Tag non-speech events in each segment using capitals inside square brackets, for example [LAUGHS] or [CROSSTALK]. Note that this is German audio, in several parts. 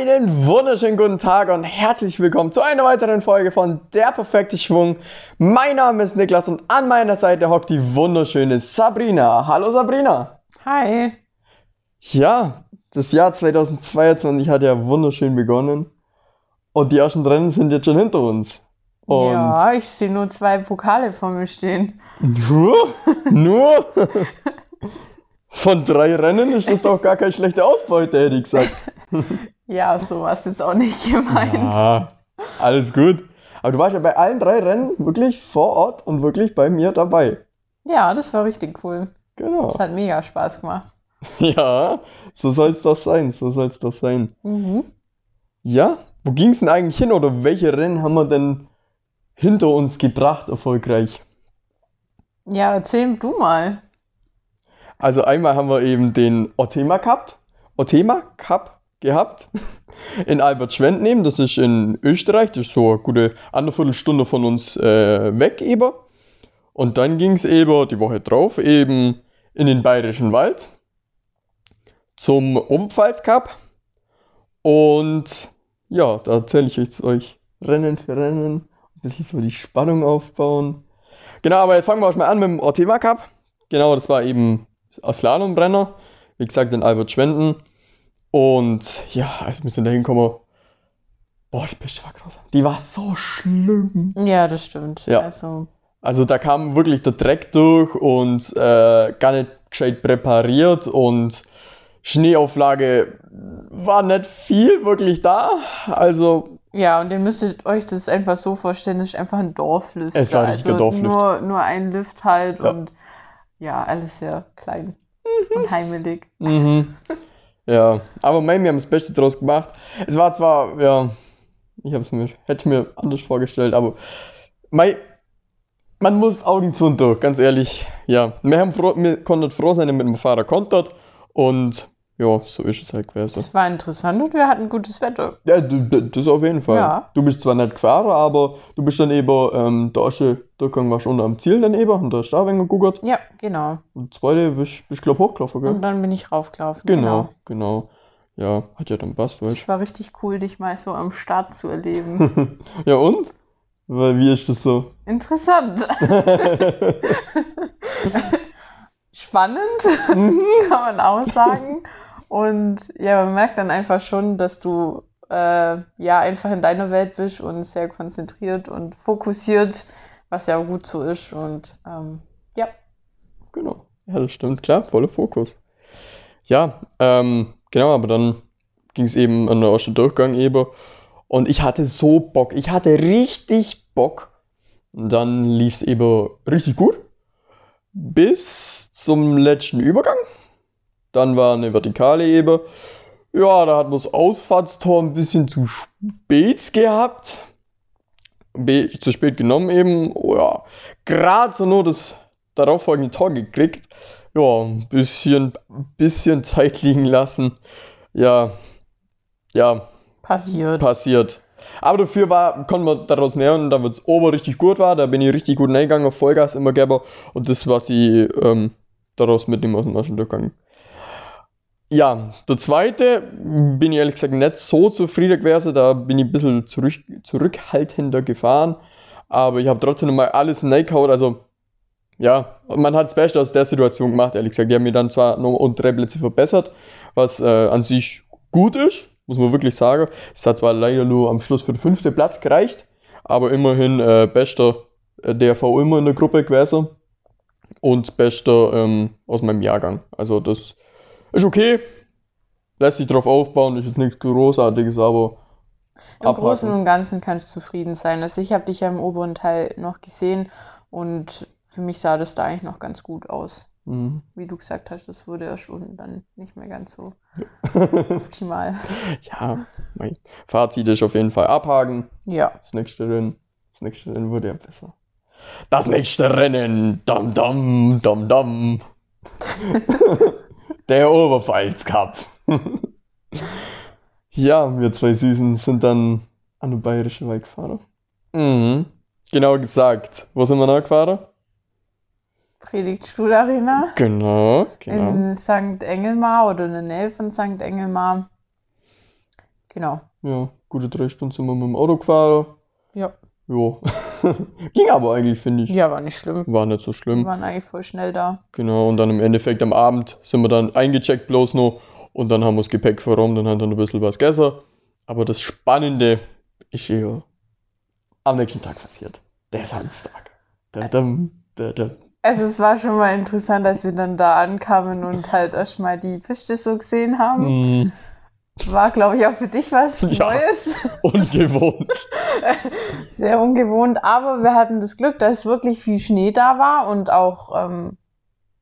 Einen wunderschönen guten Tag und herzlich willkommen zu einer weiteren Folge von Der perfekte Schwung. Mein Name ist Niklas und an meiner Seite hockt die wunderschöne Sabrina. Hallo Sabrina. Hi. Ja, das Jahr 2022 hat ja wunderschön begonnen und die ersten Rennen sind jetzt schon hinter uns. Und ja, ich sehe nur zwei Pokale vor mir stehen. Nur? [LAUGHS] Nur? Von drei Rennen ist das doch gar keine schlechte Ausbeute, hätte ich gesagt. [LAUGHS] Ja, so war es jetzt auch nicht [LAUGHS] gemeint. Ja, alles gut. Aber du warst ja bei allen drei Rennen wirklich vor Ort und wirklich bei mir dabei. Ja, das war richtig cool. Genau. Das hat mega Spaß gemacht. [LAUGHS] Ja, so soll es doch sein. So soll es doch sein. Mhm. Ja, wo ging es denn eigentlich hin oder welche Rennen haben wir denn hinter uns gebracht erfolgreich? Ja, erzähl du mal. Also einmal haben wir eben den Otema Cup, Otema Cup gehabt in Albertschwendnehmen. Das ist in Österreich, das ist so eine gute anderthalb Stunde von uns äh, weg eben. Und dann ging es eben die Woche drauf eben in den Bayerischen Wald zum Oberpfalz Cup. Und ja, da erzähle ich jetzt euch Rennen für Rennen, ein bisschen so die Spannung aufbauen. Genau, aber jetzt fangen wir erstmal an mit dem Otema Cup. Genau, das war eben ein Slalombrenner, wie gesagt in Albert Schwenden. Und ja, als wir sind da hinkommen, boah, die Piste war grausam. Die war so schlimm. Ja, das stimmt. Ja. Also, Also da kam wirklich der Dreck durch und äh, gar nicht gescheit präpariert und Schneeauflage war nicht viel wirklich da. Also ja, und ihr müsstet euch das einfach so vorstellen, das ist einfach ein Dorflift. Es war ein also Dorflift. Nur, nur ein Lift halt Ja. und ja, alles sehr klein und heimelig. Mhm. Ja, aber wir haben das Beste draus gemacht. Es war zwar, ja, ich hab's mir, hätte mir anders vorgestellt, aber mein, man muss Augen zu und durch, ganz ehrlich. Ja, wir, haben froh, wir konnten froh sein, mit dem Fahrer kontert und ja, so ist es halt gewesen. Es war interessant und wir hatten gutes Wetter. Ja, das auf jeden Fall. Ja. Du bist zwar nicht gefahren, aber du bist dann eben, ähm, der erste Durchgang warst unter am Ziel dann eben, und da hast du auch geguckt. Ja, genau. Und zweite bist, bist glaub hochgelaufen, gell? Und dann bin ich raufgelaufen. Genau, genau. Ja, hat ja dann passt, weißt Es war richtig cool, dich mal so am Start zu erleben. [LAUGHS] Ja und? Weil wie ist das so? Interessant. [LAUGHS] [LAUGHS] Spannend, Mhm. kann man auch sagen. Und ja, man merkt dann einfach schon, dass du äh, ja einfach in deiner Welt bist und sehr konzentriert und fokussiert, was ja gut so ist. Und ähm, ja, Genau. Ja, das stimmt, klar, voller Fokus. Ja, ähm, genau, aber dann ging es eben an der ersten Durchgang eben. Und ich hatte so Bock, ich hatte richtig Bock. Und dann lief es eben richtig gut. Bis zum letzten Übergang. Dann war eine Vertikale eben. Ja, da hat man das Ausfahrtstor ein bisschen zu spät gehabt. Be zu spät genommen eben. Oh ja, gerade so nur das darauffolgende Tor gekriegt. Ja, ein bisschen, bisschen Zeit liegen lassen. Ja, ja, passiert. passiert. Aber dafür war, konnten wir daraus lernen, da es ober richtig gut war, da bin ich richtig gut reingegangen, auf Vollgas immer gegeben und das, was ich ähm, daraus mitnehme aus dem ersten Durchgang. Ja, der zweite bin ich ehrlich gesagt nicht so zufrieden gewesen, da bin ich ein bisschen zurück, zurückhaltender gefahren, aber ich habe trotzdem mal alles reingehauen, also ja, man hat das Beste aus der Situation gemacht, ehrlich gesagt. Die haben mir dann zwar noch um drei Plätze verbessert, was äh, an sich gut ist, muss man wirklich sagen. Es hat zwar leider nur am Schluss für den fünften Platz gereicht, aber immerhin äh, bester äh, DRV immer in der Gruppe gewesen und bester ähm, aus meinem Jahrgang. Also das ist okay, lässt sich drauf aufbauen, ist jetzt nichts Großartiges, aber Im abhaken. Großen und Ganzen kannst du zufrieden sein. Also ich habe dich ja im oberen Teil noch gesehen und für mich sah das da eigentlich noch ganz gut aus. Mhm. Wie du gesagt hast, das wurde ja schon dann nicht mehr ganz so [LAUGHS] optimal. ja, mein Fazit ist auf jeden Fall abhaken. Ja, Das nächste Rennen, das nächste Rennen wurde ja besser. Das nächste Rennen, dam dam, dam dam. [LAUGHS] Der Oberpfalz Cup. [LAUGHS] ja, wir zwei Süßen sind dann an der Bayerische Wald gefahren. Mhm. Genau gesagt. Wo sind wir noch gefahren? Predigtstuhl-Arena Genau, genau. in St. Engelmar oder in der Nähe von St. Engelmar. Genau. Ja, gute drei Stunden sind wir mit dem Auto gefahren. Ja. Jo. [LAUGHS] Ging aber eigentlich, finde ich. Ja, war nicht schlimm. War nicht so Wir schlimm. waren eigentlich voll schnell da. Genau, und dann im Endeffekt am Abend sind wir dann eingecheckt bloß noch und dann haben wir das Gepäck verräumt und haben dann ein bisschen was gegessen. Aber das Spannende ist eher am nächsten Tag passiert. Der Samstag. Da, da, da, da. Also es war schon mal interessant, als wir dann da ankamen und halt erstmal die Piste so gesehen haben. Hm, War, glaube ich, auch für dich was [LAUGHS] Ja. Neues. ungewohnt. [LAUGHS] Sehr ungewohnt. Aber wir hatten das Glück, dass wirklich viel Schnee da war und auch, ähm,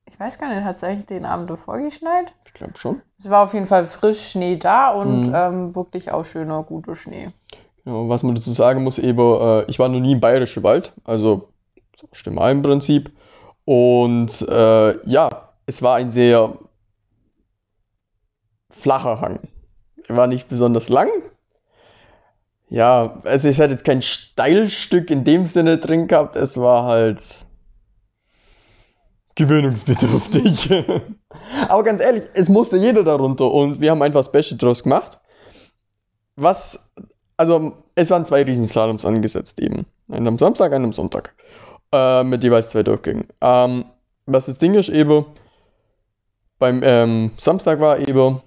ich weiß gar nicht, hat es eigentlich den Abend davor geschneit? Ich glaube schon. Es war auf jeden Fall frisch Schnee da und Mhm. ähm, wirklich auch schöner, guter Schnee. Genau, was man dazu sagen muss, eben, äh, ich war noch nie im Bayerischen Wald, also stimmt im Prinzip. Und äh, ja, es war ein sehr flacher Hang. War nicht besonders lang. Ja, also es hat jetzt kein Steilstück in dem Sinne drin gehabt, es war halt gewöhnungsbedürftig. [LAUGHS] Aber ganz ehrlich, es musste jeder darunter und wir haben einfach Beste draus gemacht. Was also es waren zwei Riesenslaloms angesetzt eben. Einen am Samstag, einen am Sonntag. Äh, mit jeweils zwei Durchgängen. Ähm, was das Ding ist eben, beim ähm, Samstag war eben,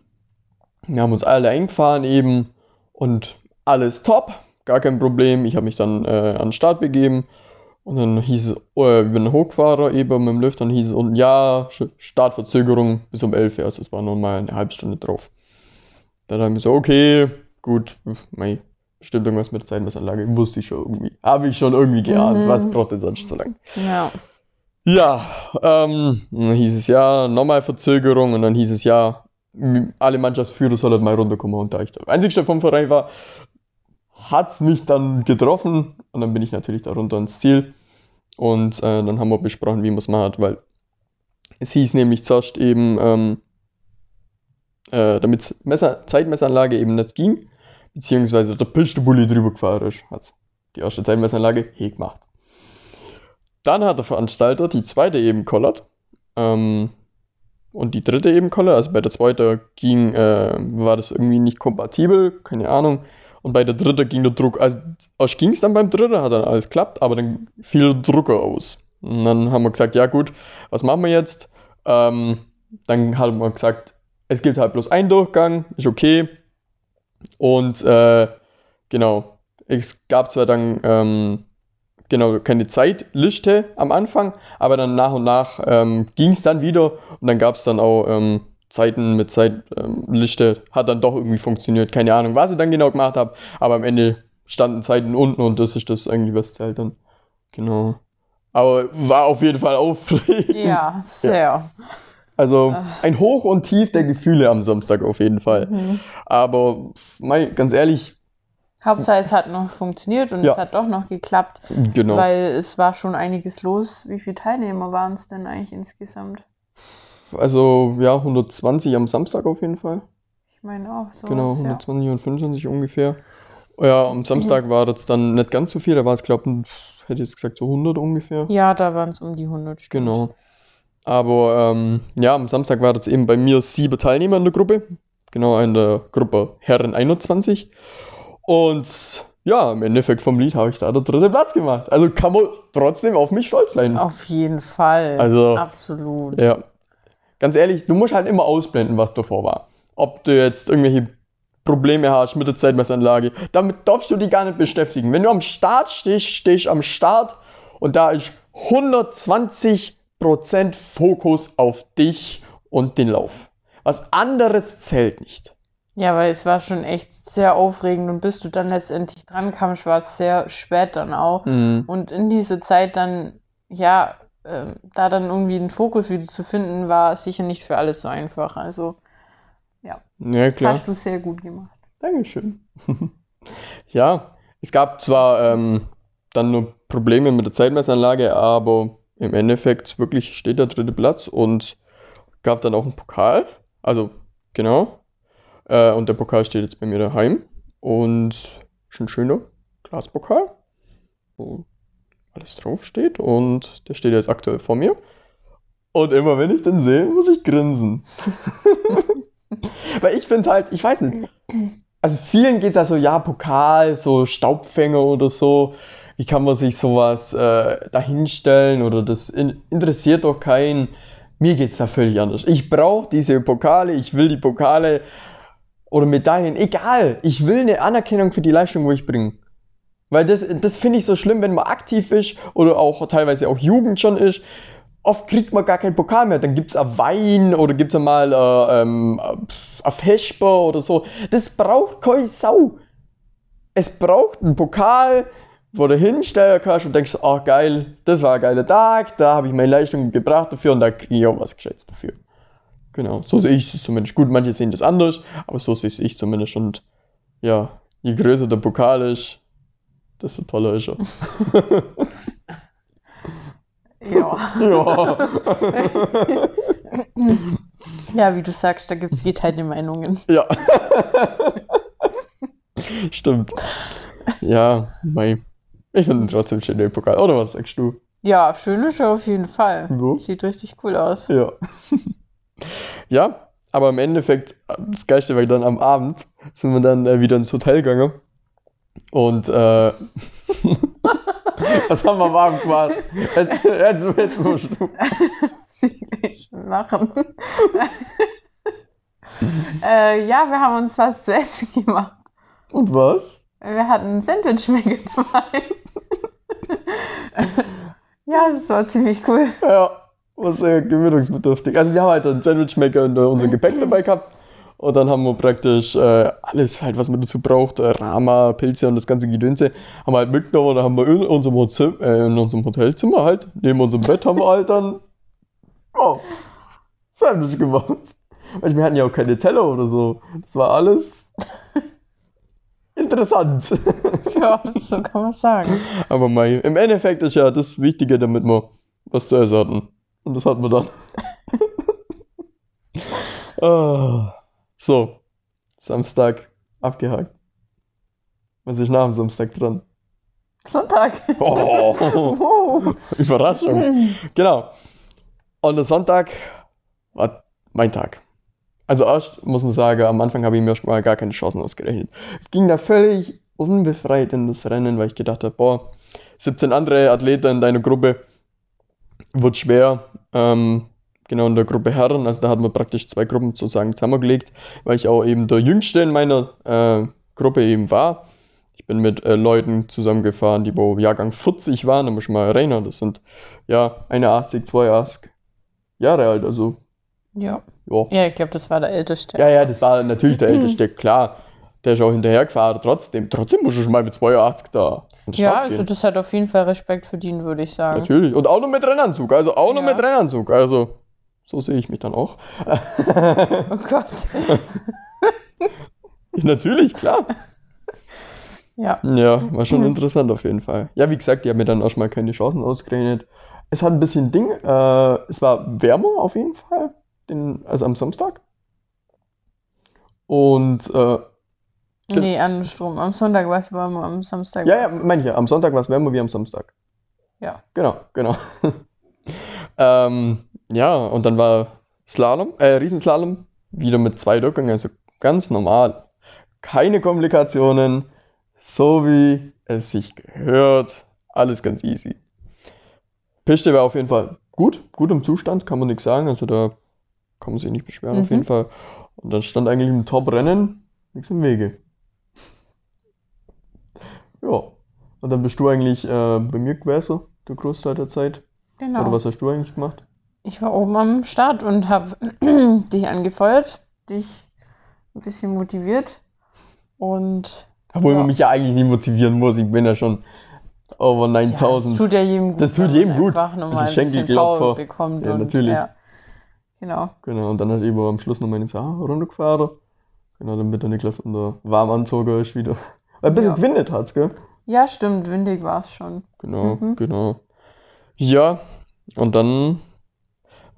wir haben uns alle eingefahren eben und alles top, gar kein Problem. Ich habe mich dann äh, an den Start begeben und dann hieß es, äh, ich bin hochgefahren eben mit dem Lift, dann hieß es unten, ja, Startverzögerung bis um 11 Uhr, also es war nochmal eine halbe Stunde drauf. Dann haben wir so, okay, gut, mei, bestimmt irgendwas mit der Zeitmessanlage, wusste ich schon irgendwie. Habe ich schon irgendwie geahnt, Mhm. was braucht denn sonst so lang? Ja. Ja, ähm, dann hieß es ja, nochmal Verzögerung und dann hieß es ja, alle Mannschaftsführer sollen mal runterkommen und da ich der Einzige vom Verein war, hat es mich dann getroffen und dann bin ich natürlich da runter ins Ziel und äh, dann haben wir besprochen, wie man es macht, weil es hieß nämlich zuerst eben, ähm, äh, damit Messer, Zeitmessanlage eben nicht ging, beziehungsweise der Pistebully drüber gefahren ist, hat die erste Zeitmessanlage he gemacht. Dann hat der Veranstalter die zweite eben kollert ähm, und die dritte eben kollert. Also bei der zweiten ging, äh, war das irgendwie nicht kompatibel, keine Ahnung. Und bei der dritten ging der Druck, also erst ging es dann beim dritten, hat dann alles klappt, aber dann fiel der Drucker aus. Und dann haben wir gesagt, ja gut, was machen wir jetzt? Ähm, dann haben wir gesagt, es gibt halt bloß einen Durchgang, ist okay. Und äh, genau, es gab zwar dann ähm, genau keine Zeitliste am Anfang, aber dann nach und nach ähm, ging es dann wieder und dann gab es dann auch ähm, Zeiten mit Zeitliste, hat dann doch irgendwie funktioniert. Keine Ahnung, was ich dann genau gemacht habe, aber am Ende standen Zeiten unten und das ist das eigentlich, was zählt dann. Genau. Aber war auf jeden Fall aufregend. Ja, [LAUGHS] sehr. Also Ah. ein Hoch und Tief der Gefühle am Samstag auf jeden Fall. Mhm. Aber mei, ganz ehrlich, Hauptsache es hat noch funktioniert und Ja. es hat doch noch geklappt, genau. weil es war schon einiges los. Wie viele Teilnehmer waren es denn eigentlich insgesamt? Also ja, 120 am Samstag auf jeden Fall. Ich meine auch so. Genau, ja. 120 und 25 ungefähr. Ja, am Samstag war das dann nicht ganz so viel, da war es, glaube ich, hätte ich jetzt gesagt, so 100 ungefähr. Ja, da waren es um die 100 Stück. Genau. Aber ähm, ja, am Samstag war das eben bei mir sieben Teilnehmer in der Gruppe. Genau, in der Gruppe Herren 21. Und ja, im Endeffekt vom Lied habe ich da den dritten Platz gemacht. Also kann man trotzdem auf mich stolz sein. Auf jeden Fall. Also- Absolut. Ja. Ganz ehrlich, du musst halt immer ausblenden, was davor war. Ob du jetzt irgendwelche Probleme hast mit der Zeitmessanlage, damit darfst du dich gar nicht beschäftigen. Wenn du am Start stehst, stehst am Start und da ist 120% Fokus auf dich und den Lauf. Was anderes zählt nicht. Ja, weil es war schon echt sehr aufregend und bis du dann letztendlich dran kamst, war es sehr spät dann auch. Mhm. Und in diese Zeit dann, ja, ähm, da dann irgendwie einen Fokus wieder zu finden, war sicher nicht für alles so einfach. Also Ja, klar. hast du sehr gut gemacht. Dankeschön. [LAUGHS] ja, es gab zwar ähm, dann nur Probleme mit der Zeitmessanlage, aber im Endeffekt wirklich steht der dritte Platz und gab dann auch einen Pokal. Also, genau. Äh, und der Pokal steht jetzt bei mir daheim und ein schöner Glaspokal, wo alles draufsteht und der steht jetzt aktuell vor mir. Und immer wenn ich den sehe, muss ich grinsen. [LAUGHS] Weil ich finde halt, ich weiß nicht, also vielen geht es also, ja, Pokal, so Staubfänger oder so. Wie kann man sich sowas äh, dahinstellen oder das in, interessiert doch keinen. Mir geht es da völlig anders. Ich brauche diese Pokale, ich will die Pokale oder Medaillen, egal. Ich will eine Anerkennung für die Leistung, wo ich bringe. Weil das, das finde ich so schlimm, wenn man aktiv ist oder auch teilweise auch Jugend schon ist. Oft kriegt man gar keinen Pokal mehr. Dann gibt es ein Wein oder gibt es mal äh, ähm, ein Vesper oder so. Das braucht keine Sau. Es braucht einen Pokal, wo du hinstellen kannst und denkst, oh geil, das war ein geiler Tag, da habe ich meine Leistung gebracht dafür und da kriege ich auch was geschätzt dafür. Genau, so sehe ich es zumindest. Gut, manche sehen das anders, aber so sehe ich zumindest. Und ja, je größer der Pokal ist, desto toller ist er. [LAUGHS] Ja. ja. [LAUGHS] Ja, wie du sagst, da gibt es geteilte Meinungen. [LAUGHS] ja. Stimmt. Ja, mei. Ich finde trotzdem schön, den Pokal. Oder was sagst du? Ja, schön ist er auf jeden Fall. Ja. Sieht richtig cool aus. Ja. Ja, aber im Endeffekt, das Geilste war dann am Abend, sind wir dann äh, wieder ins Hotel gegangen. Und äh, [LAUGHS] was haben wir am Abend gemacht? Jetzt, jetzt, jetzt musst du. Ich machen. [LAUGHS] äh, ja, wir haben uns was zu essen gemacht. Und was? Wir hatten ein Sandwich mitgebracht. [LAUGHS] ja, das war ziemlich cool. Ja, war sehr gewöhnungsbedürftig. Also wir haben halt einen Sandwichmaker und äh, unser Gepäck dabei gehabt. Und dann haben wir praktisch äh, alles halt, was man dazu braucht, äh, Rama, Pilze und das ganze Gedönse, haben wir halt mitgenommen und dann haben wir in unserem, Hotel, äh, in unserem Hotelzimmer halt, neben unserem Bett haben wir halt dann, oh, Sandwich gemacht. Weil wir hatten ja auch keine Teller oder so. Das war alles [LAUGHS] interessant. Ja, so kann man sagen. Aber mei, im Endeffekt ist ja das Wichtige, damit wir was zu essen hatten. Und das hatten wir dann. [LAUGHS] Ah, so, Samstag abgehakt. Was ist nach dem Samstag dran? Sonntag. Oh, [LAUGHS] Wow. Überraschung. [LAUGHS] Genau. Und der Sonntag war mein Tag. Also erst muss man sagen, am Anfang habe ich mir schon mal gar keine Chancen ausgerechnet. Es ging da völlig unbefreit in das Rennen, weil ich gedacht habe, boah, 17 andere Athleten in deiner Gruppe wird schwer. Ähm, genau in der Gruppe Herren, also da hatten wir praktisch zwei Gruppen sozusagen zusammengelegt, weil ich auch eben der Jüngste in meiner äh, Gruppe eben war. Ich bin mit äh, Leuten zusammengefahren, die wo Jahrgang 40 waren, da muss ich mal erinnern, das sind ja 81, 82 Jahre alt, also Ja. ja. Ja, ich glaube, das war der älteste. Ja, ja, das war natürlich der [CLEARS THROAT] Älteste, klar. Der ist auch hinterhergefahren, trotzdem. Trotzdem musst du schon mal mit 82 da Ja, also gehen. das hat auf jeden Fall Respekt verdient, würde ich sagen. Natürlich. Und auch noch mit Rennanzug, also auch noch Ja. mit Rennanzug. Also, so sehe ich mich dann auch. Oh Gott. [LAUGHS] Natürlich, klar. Ja. Ja, war schon interessant auf jeden Fall. Ja, wie gesagt, ich habe mir dann erstmal keine Chancen ausgerechnet. Es hat ein bisschen Ding, äh, es war wärmer auf jeden Fall, den, also am Samstag. Und, äh, Nee, andersrum. Am Sonntag war es warm, am Samstag ja, ja, meine ich ja, am Sonntag war es wärmer wie am Samstag. Ja. Genau, genau. [LAUGHS] ähm, ja, und dann war Slalom, äh, Riesenslalom, wieder mit zwei Rückgängen, also ganz normal. Keine Komplikationen, so wie es sich gehört. Alles ganz easy. Piste war auf jeden Fall gut, gut im Zustand, kann man nichts sagen. Also da kann man sich nicht beschweren, auf Mhm. jeden Fall. Und dann stand eigentlich im Top-Rennen nichts im Wege. Ja, und dann bist du eigentlich äh, bei mir gewesen, der Großteil der Zeit. Genau. Oder was hast du eigentlich gemacht? Ich war oben am Start und habe [CLEARS THROAT] dich angefeuert, dich ein bisschen motiviert und Obwohl Ja. man mich ja eigentlich nie motivieren muss, ich bin ja schon over ja, 9000. das tut ja jedem gut, Das tut jedem gut. einfach nochmal ein bisschen. Power bekommt Ja, und natürlich. ja, genau. Genau, und dann hat eben am Schluss noch meine so, ah, runtergefahren. Genau, damit der Niklas in der Warmanzoger ist wieder. Weil ein bisschen Ja. gewindet hat's, gell? Ja, stimmt, windig war es schon. Genau, Mhm. genau. Ja, und dann,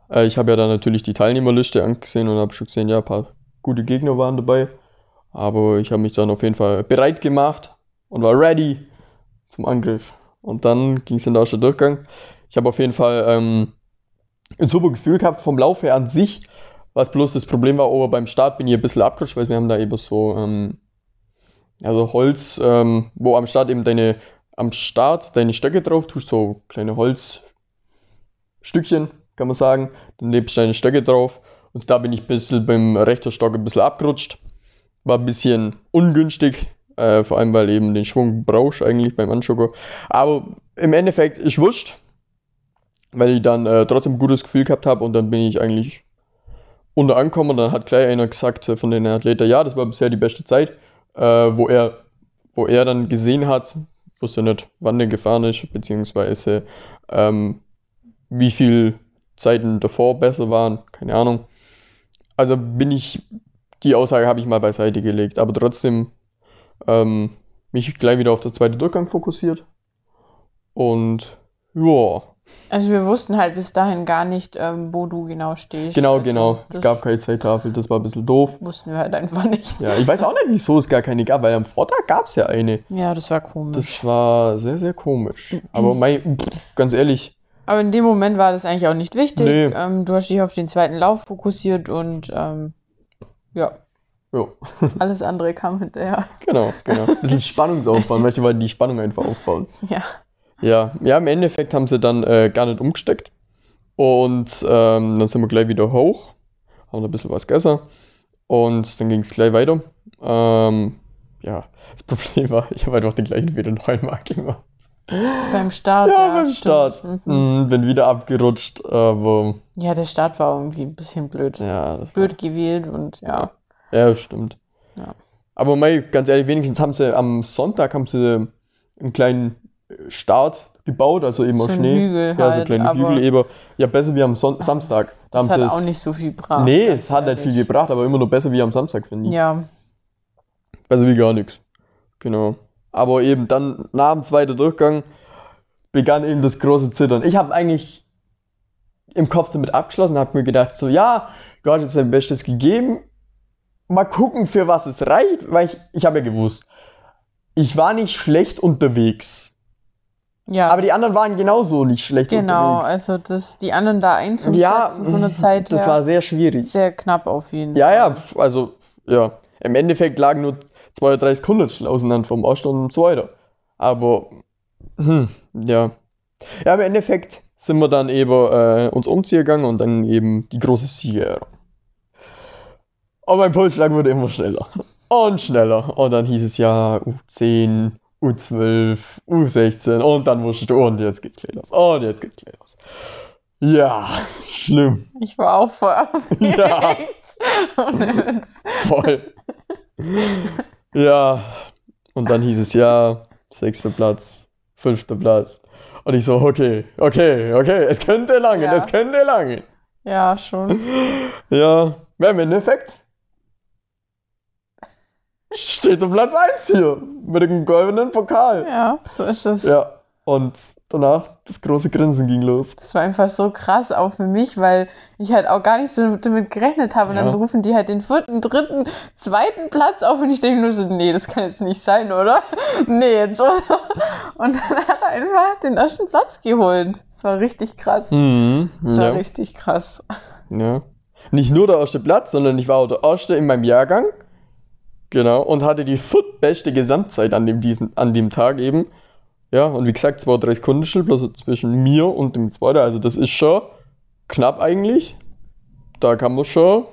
äh, ich habe ja dann natürlich die Teilnehmerliste angesehen und habe schon gesehen, ja, ein paar gute Gegner waren dabei. Aber ich habe mich dann auf jeden Fall bereit gemacht und war ready zum Angriff. Und dann ging es in den ersten Durchgang. Ich habe auf jeden Fall ähm, ein super Gefühl gehabt vom Lauf her an sich. Was bloß das Problem war, aber beim Start bin ich ein bisschen abgerutscht, weil wir haben da eben so ähm, Also Holz, ähm, wo am Start eben deine, am Start deine Stöcke drauf tust, so kleine Holzstückchen, kann man sagen. Dann lebst du deine Stöcke drauf. Und da bin ich ein bisschen beim rechten Stock ein bisschen abgerutscht. War ein bisschen ungünstig, äh, vor allem weil eben den Schwung brauchst eigentlich beim Anschucker. Aber im Endeffekt ist wurscht, weil ich dann äh, trotzdem ein gutes Gefühl gehabt habe und dann bin ich eigentlich unter angekommen und dann hat gleich einer gesagt äh, von den Athleten, ja, das war bisher die beste Zeit, äh, wo er wo er dann gesehen hat, wusste nicht, wann der gefahren ist, beziehungsweise ähm, wie viel Zeiten davor besser waren, keine Ahnung. Also bin ich, die Aussage habe ich mal beiseite gelegt, aber trotzdem ähm, mich gleich wieder auf den zweiten Durchgang fokussiert. Und ja, Also wir wussten halt bis dahin gar nicht, ähm, wo du genau stehst. genau, Also genau. Es gab keine Zeittafel, das war ein bisschen doof. wussten wir halt einfach nicht. Ja, ich weiß auch nicht, wieso es gar keine gab, weil am Vortag gab es ja eine. Ja, das war komisch. Das war sehr, sehr komisch. Aber mein, ganz ehrlich, Aber in dem Moment war das eigentlich auch nicht wichtig. Nee. Ähm, du hast dich auf den zweiten Lauf fokussiert und ähm, ja, ja, [LAUGHS] alles andere kam hinterher. genau, genau. Ein bisschen Spannung aufbauen, manche wollten die Spannung einfach aufbauen. Ja. Ja, ja, im Endeffekt haben sie dann äh, gar nicht umgesteckt. Und ähm, dann sind wir gleich wieder hoch, haben ein bisschen was gegessen und dann ging es gleich weiter. Ähm, ja, das [LAUGHS] Problem war, ich habe einfach den gleichen Fehler neunmal gemacht. Beim Start, Ja, ja, beim stimmt. Start. Mhm. Mhm, bin wieder abgerutscht, aber Ja, der Start war irgendwie ein bisschen blöd. ja, das war, Blöd gewählt und ja. ja, stimmt. Ja. Aber mei, ganz ehrlich, wenigstens haben sie am Sonntag haben sie einen kleinen Start gebaut, also eben So aus Schnee. Hügel ja, so halt, kleine aber Hügel eben. Ja, besser wie am Son Samstag. Da das hat auch nicht so viel gebracht. Nee, es hat nicht viel gebracht, aber immer noch besser wie am Samstag, finde ich. Ja, Besser wie gar nichts. Genau. Aber eben dann nach dem zweiten Durchgang begann eben das große Zittern. Ich habe eigentlich im Kopf damit abgeschlossen, habe mir gedacht, so, ja, du hast jetzt dein Bestes gegeben. Mal gucken, für was es reicht, weil ich, ich habe ja gewusst, ich war nicht schlecht unterwegs. Ja. Aber die anderen waren genauso nicht schlecht genau, unterwegs. also das, die anderen da einzuschätzen ja, von der Zeit das her, war sehr schwierig. sehr knapp auf jeden Ja, Fall. ja, also, ja. Im Endeffekt lagen nur 32 Hundertstel auseinander vom Ersten und dem Zweiten. Aber, hm, ja. Ja, im Endeffekt sind wir dann eben äh, uns umziehen gegangen und dann eben die große Siegerehrung. Und mein Pulsschlag wurde immer schneller. [LAUGHS] Und schneller. Und dann hieß es ja U10, U12, U16 und dann wusste du, und jetzt geht's los. Und jetzt geht's gleich los. Ja, schlimm. Ich war auch voll aufgeregt. Ja. Voll. ja, und dann hieß es ja, sechster Platz, fünfter Platz. Und ich so, okay, okay, okay, es könnte lange, Ja. es könnte lange. Ja, schon. Ja, wer im Endeffekt steht auf Platz 1 hier mit dem goldenen Pokal. Ja, so ist es. Ja, und danach das große Grinsen ging los. Das war einfach so krass auch für mich, weil ich halt auch gar nicht so damit gerechnet habe. Und Ja. dann rufen die halt den vierten, dritten, zweiten Platz auf und ich denke nur so, nee, das kann jetzt nicht sein, oder? [LAUGHS] Nee, jetzt, oder? Und dann hat er einfach den ersten Platz geholt. Das war richtig krass. Mhm, Das war ja. richtig krass. Ja. Nicht nur der erste Platz, sondern ich war auch der erste in meinem Jahrgang. Genau. Und hatte die viertbeste Gesamtzeit an dem, diesen, an dem Tag eben. Ja, und wie gesagt, 32 Kundenschnitt bloß zwischen mir und dem zweiten. Also das ist schon knapp eigentlich. Da kann man schon.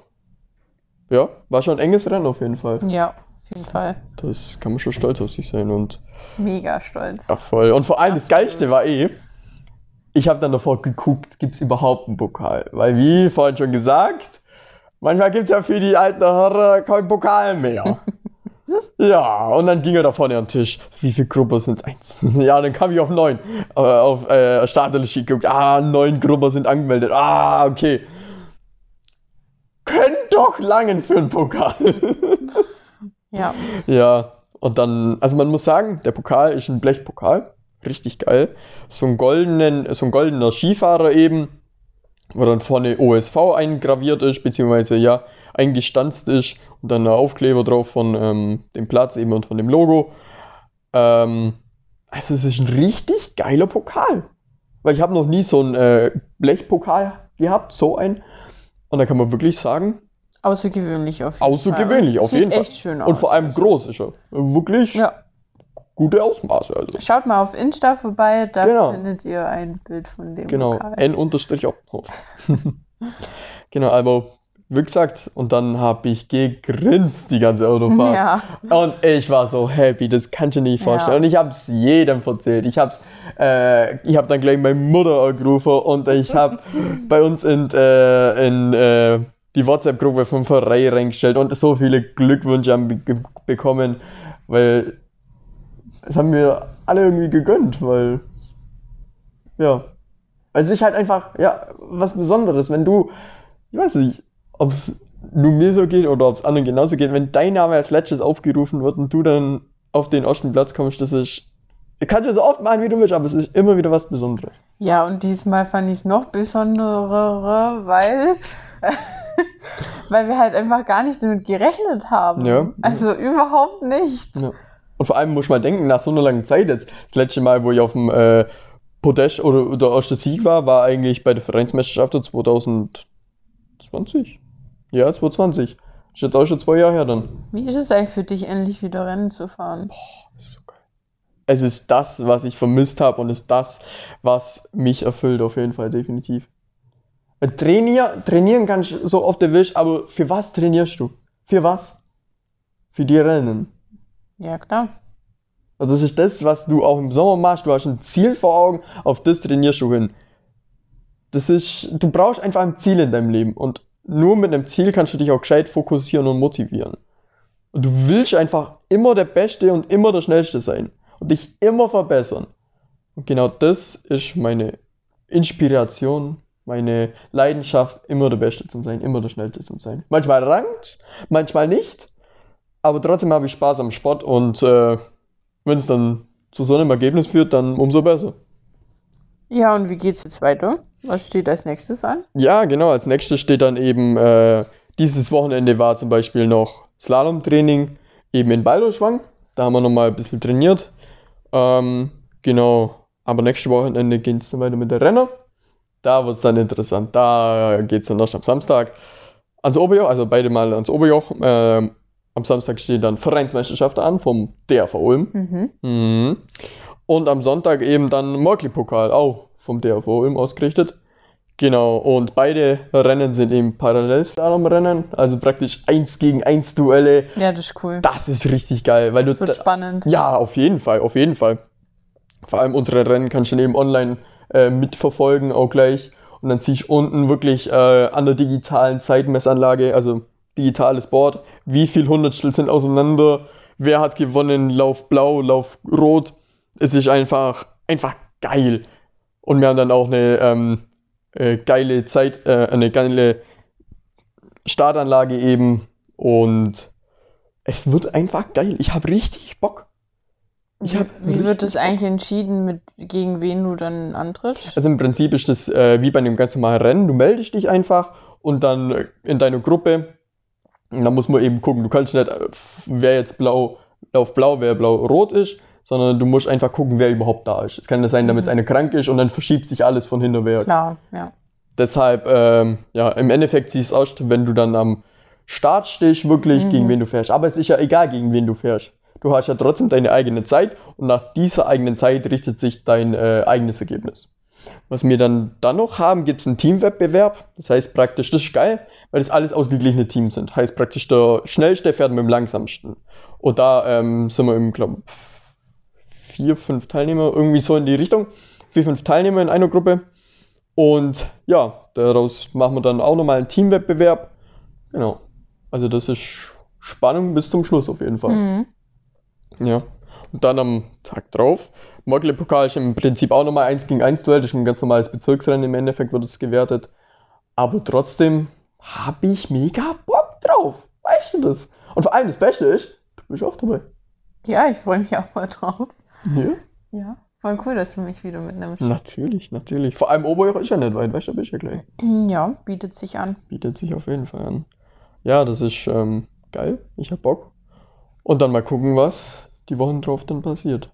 Ja, war schon ein enges Rennen auf jeden Fall. Ja, auf jeden Fall. Das kann man schon stolz auf sich sein. Und Mega stolz. ja, voll. Und vor allem das Absolut. Geilste war eh, ich habe dann davor geguckt, gibt es überhaupt einen Pokal? Weil wie vorhin schon gesagt, manchmal gibt es ja für die alten Herren keinen Pokal mehr. [LAUGHS] ja, und dann ging er da vorne am Tisch. Wie viele Gruppen sind es? Eins. [LAUGHS] ja, dann kam ich auf neun. Äh, auf äh, Startliste geguckt. Ah, neun Gruppen sind angemeldet. Ah, okay. Könnte doch langen für einen Pokal. [LAUGHS] Ja. Ja, und dann, also man muss sagen, der Pokal ist ein Blechpokal. Richtig geil. So ein, goldenen, so ein goldener Skifahrer eben, wo dann vorne OSV eingraviert ist, beziehungsweise ja, eingestanzt ist und dann ein Aufkleber drauf von ähm, dem Platz eben und von dem Logo. Ähm, also es ist ein richtig geiler Pokal. Weil ich habe noch nie so einen äh, Blechpokal gehabt, so ein. Und da kann man wirklich sagen, Außergewöhnlich auf jeden Außergewöhnlich, Fall. auf Sieht jeden Fall. echt schön aus. Und vor allem also. groß ist er. Wirklich Ja. Gute Ausmaße. Also. Schaut mal auf Insta vorbei, da Genau. findet ihr ein Bild von dem Genau. N unterstrich [LAUGHS] genau, aber wie gesagt, und dann habe ich gegrinst die ganze Autofahrt. Ja. Und ich war so happy, das kannst du dir nicht vorstellen. Ja. Und ich habe es jedem erzählt. Ich habe äh, ich hab dann gleich meine Mutter angerufen und ich habe [LAUGHS] bei uns in, äh, in äh, die WhatsApp-Gruppe vom Verein reingestellt und so viele Glückwünsche haben be bekommen, weil es haben mir alle irgendwie gegönnt, weil ja, weil es ist halt einfach ja was Besonderes, wenn du, ich weiß nicht, ob es nur mir so geht oder ob es anderen genauso geht, wenn dein Name als letztes aufgerufen wird und du dann auf den ersten Platz kommst, das ist, du kannst es so oft machen, wie du willst, aber es ist immer wieder was Besonderes. Ja, und diesmal fand ich es noch besonderer, weil, [LAUGHS] weil wir halt einfach gar nicht damit gerechnet haben. Ja. Also überhaupt nicht. Ja. Und vor allem muss man denken, nach so einer langen Zeit jetzt, das letzte Mal, wo ich auf dem äh, Podest oder der erste Sieg war, war eigentlich bei der Vereinsmeisterschaft 2020. Ja, 2020. Ist jetzt auch schon zwei Jahre her dann. Wie ist es eigentlich für dich, endlich wieder Rennen zu fahren? Das ist so geil. Es ist das, was ich vermisst habe und ist das, was mich erfüllt, auf jeden Fall, definitiv. Weil Trainier, trainieren kannst du so oft du willst, aber für was trainierst du? Für was? Für die Rennen. Ja, klar. Also das ist das, was du auch im Sommer machst. Du hast ein Ziel vor Augen, auf das trainierst du hin. Das ist, du brauchst einfach ein Ziel in deinem Leben und nur mit einem Ziel kannst du dich auch gescheit fokussieren und motivieren. Und du willst einfach immer der Beste und immer der Schnellste sein und dich immer verbessern. Und genau das ist meine Inspiration, meine Leidenschaft, immer der Beste zu sein, immer der Schnellste zu sein. Manchmal rankt, manchmal nicht, aber trotzdem habe ich Spaß am Sport und äh, wenn es dann zu so einem Ergebnis führt, dann umso besser. Ja, und wie geht's jetzt weiter? Was steht als nächstes an? Ja, genau. Als nächstes steht dann eben, äh, dieses Wochenende war zum Beispiel noch Slalomtraining eben in Balderschwang. Da haben wir nochmal ein bisschen trainiert. Ähm, genau. Aber nächste Wochenende geht es dann weiter mit der Renner. Da wird es dann interessant. Da geht es dann erst am Samstag ans Oberjoch, also beide mal ans Oberjoch. Ähm, am Samstag steht dann Vereinsmeisterschaft an vom DRV Ulm. Mhm. Mhm. Und am Sonntag eben dann Mörkli-Pokal, auch vom DRV Ulm ausgerichtet. Genau, und beide Rennen sind eben Parallelslalom-Rennen, also praktisch 1 gegen 1 Duelle. Ja, das ist cool. Das ist richtig geil, weil Das du wird da- spannend. ja, auf jeden Fall, auf jeden Fall. Vor allem unsere Rennen kannst du eben online äh, mitverfolgen, auch gleich. Und dann zieh ich unten wirklich äh, an der digitalen Zeitmessanlage, also digitales Board, wie viel Hundertstel sind auseinander, wer hat gewonnen, Lauf blau, Lauf rot. Es ist einfach, einfach geil. Und wir haben dann auch eine ähm, äh, geile Zeit, äh, eine geile Startanlage eben. Und es wird einfach geil. Ich habe richtig Bock. Ich hab Wie wird richtig es eigentlich entschieden, mit gegen wen du dann antrittst? Also im Prinzip ist das äh, wie bei einem ganz normalen Rennen. Du meldest dich einfach und dann in deiner Gruppe. Und dann muss man eben gucken. Du kannst nicht, äh, wer jetzt blau, auf blau, wer blau-rot ist, sondern du musst einfach gucken, wer überhaupt da ist. Es kann ja sein, damit Mhm. einer krank ist und dann verschiebt sich alles von hinterher. Klar, ja. Deshalb, ähm, ja, im Endeffekt siehst du aus, wenn du dann am Start stehst, wirklich, Mhm. gegen wen du fährst. Aber es ist ja egal, gegen wen du fährst. Du hast ja trotzdem deine eigene Zeit und nach dieser eigenen Zeit richtet sich dein äh, eigenes Ergebnis. Was wir dann, dann noch haben, gibt es einen Teamwettbewerb. Das heißt praktisch, das ist geil, weil das alles ausgeglichene Teams sind. Heißt praktisch, der schnellste fährt mit dem langsamsten. Und da ähm, sind wir im, glaube vier, fünf Teilnehmer, irgendwie so in die Richtung. Vier, fünf Teilnehmer in einer Gruppe. Und ja, daraus machen wir dann auch nochmal einen Teamwettbewerb. Genau. Also das ist Spannung bis zum Schluss auf jeden Fall. Mhm. Ja. Und dann am Tag drauf. Mogli-Pokal ist im Prinzip auch nochmal 1 gegen 1 Duell. Das ist ein ganz normales Bezirksrennen. Im Endeffekt wird es gewertet. Aber trotzdem habe ich mega Bock drauf. Weißt du das? Und vor allem das Beste ist, du bist auch dabei. Ja, ich freue mich auch voll drauf. Ja. Ja, voll cool, dass du mich wieder mitnimmst. Natürlich, natürlich. Vor allem Oberjoch ist ja nicht weit. Weißt du, da bist ja gleich. Ja, bietet sich an. bietet sich auf jeden Fall an. Ja, das ist ähm, geil. Ich hab Bock. Und dann mal gucken, was die Wochen drauf dann passiert.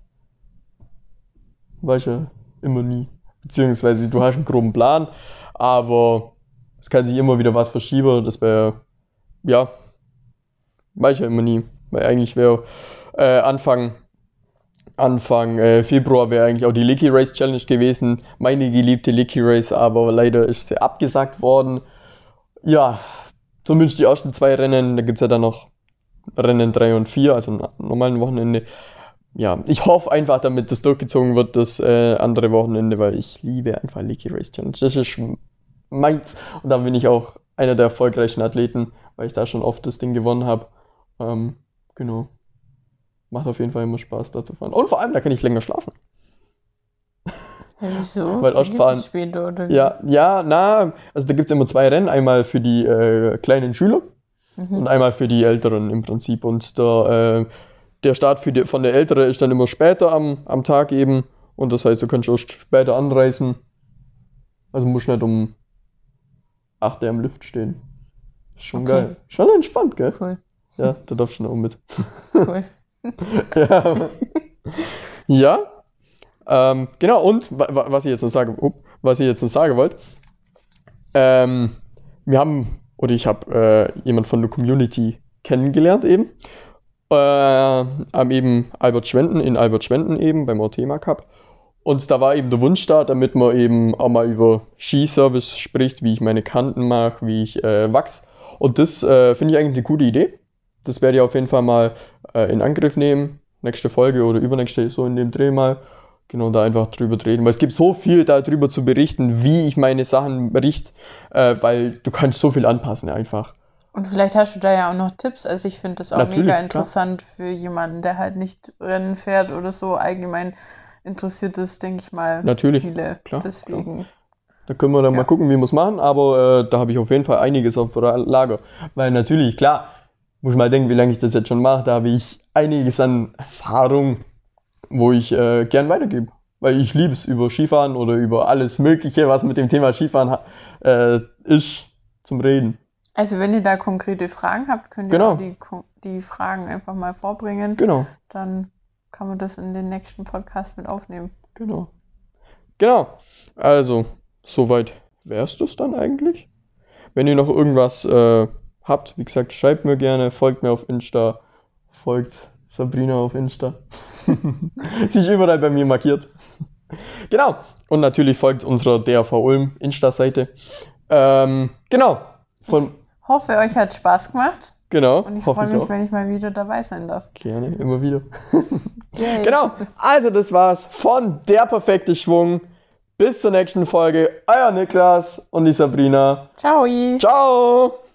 Weiß ja immer nie. Beziehungsweise du hast einen groben Plan, aber es kann sich immer wieder was verschieben. Das wäre ja, weiß ja immer nie. Weil eigentlich wäre äh, Anfang, Anfang äh, Februar wäre eigentlich auch die Licky Race Challenge gewesen. Meine geliebte Licky Race, aber leider ist sie abgesagt worden. Ja, zumindest die ersten zwei Rennen. Da gibt es ja dann noch Rennen 3 und 4, also am normalen Wochenende. Ja, ich hoffe einfach, damit das durchgezogen wird, das äh, andere Wochenende, weil ich liebe einfach Licky Race Challenge. Das ist meins. Und dann bin ich auch einer der erfolgreichen Athleten, weil ich da schon oft das Ding gewonnen habe. Ähm, genau. Macht auf jeden Fall immer Spaß, da zu fahren. Und vor allem, da kann ich länger schlafen. [LAUGHS] Wieso? [LAUGHS] Weil oft Gibt fahren- es später, oder wie? Ja, ja, na, also da gibt es immer zwei Rennen. Einmal für die äh, kleinen Schüler Mhm. und einmal für die Älteren im Prinzip. Und der, äh, der Start für die, von der Älteren ist dann immer später am, am Tag eben. Und das heißt, du kannst erst später anreisen. Also musst nicht um 8 Uhr im Lift stehen. Schon Okay. geil. Schon entspannt, gell? Cool, Ja, da darfst du noch mit. cool. [LAUGHS] ja. ja. Ähm, genau, und wa wa was ich jetzt noch sage, was ich jetzt noch sagen wollte, ähm, wir haben, oder ich habe äh, jemand von der Community kennengelernt eben, äh, am eben Albert Schwenden, in Albert Schwenden eben, beim Ortema Cup. Und da war eben der Wunsch da, damit man eben auch mal über Skiservice spricht, wie ich meine Kanten mache, wie ich äh, wachs. Und das äh, finde ich eigentlich eine gute Idee. Das werde ich auf jeden Fall mal äh, in Angriff nehmen. Nächste Folge oder übernächste, so in dem Dreh mal. Genau, da einfach drüber reden. Weil es gibt so viel darüber zu berichten, wie ich meine Sachen richte, äh, weil du kannst so viel anpassen einfach. Und vielleicht hast du da ja auch noch Tipps. Also ich finde das auch Natürlich, mega klar. interessant für jemanden, der halt nicht Rennen fährt oder so allgemein interessiert ist, denke ich mal. Natürlich, Viele. klar, Deswegen. Da können wir dann Ja. mal gucken, wie wir es machen, aber äh, da habe ich auf jeden Fall einiges auf der Lager. Weil natürlich, klar, muss ich mal denken, wie lange ich das jetzt schon mache, da habe ich einiges an Erfahrung, wo ich äh, gern weitergebe. Weil ich liebe es über Skifahren oder über alles Mögliche, was mit dem Thema Skifahren äh, ist, zum Reden. Also wenn ihr da konkrete Fragen habt, könnt ihr Genau. die, die Fragen einfach mal vorbringen. Genau, Dann kann man das in den nächsten Podcast mit aufnehmen. genau. Genau. Also, soweit wäre es das dann eigentlich. Wenn ihr noch irgendwas äh, habt, wie gesagt, schreibt mir gerne, folgt mir auf Insta, folgt Sabrina auf Insta. [LAUGHS] Sie ist überall bei mir markiert. Genau. Und natürlich folgt unserer DAV Ulm Insta-Seite. Ähm, genau. Von, Hoffe, euch hat Spaß gemacht genau. und ich freue mich, auch. wenn ich mal wieder dabei sein darf. Gerne, immer wieder. [LAUGHS] Genau, also das war's von der perfekte Schwung. Bis zur nächsten Folge. Euer Niklas und die Sabrina. Ciao. Ciao!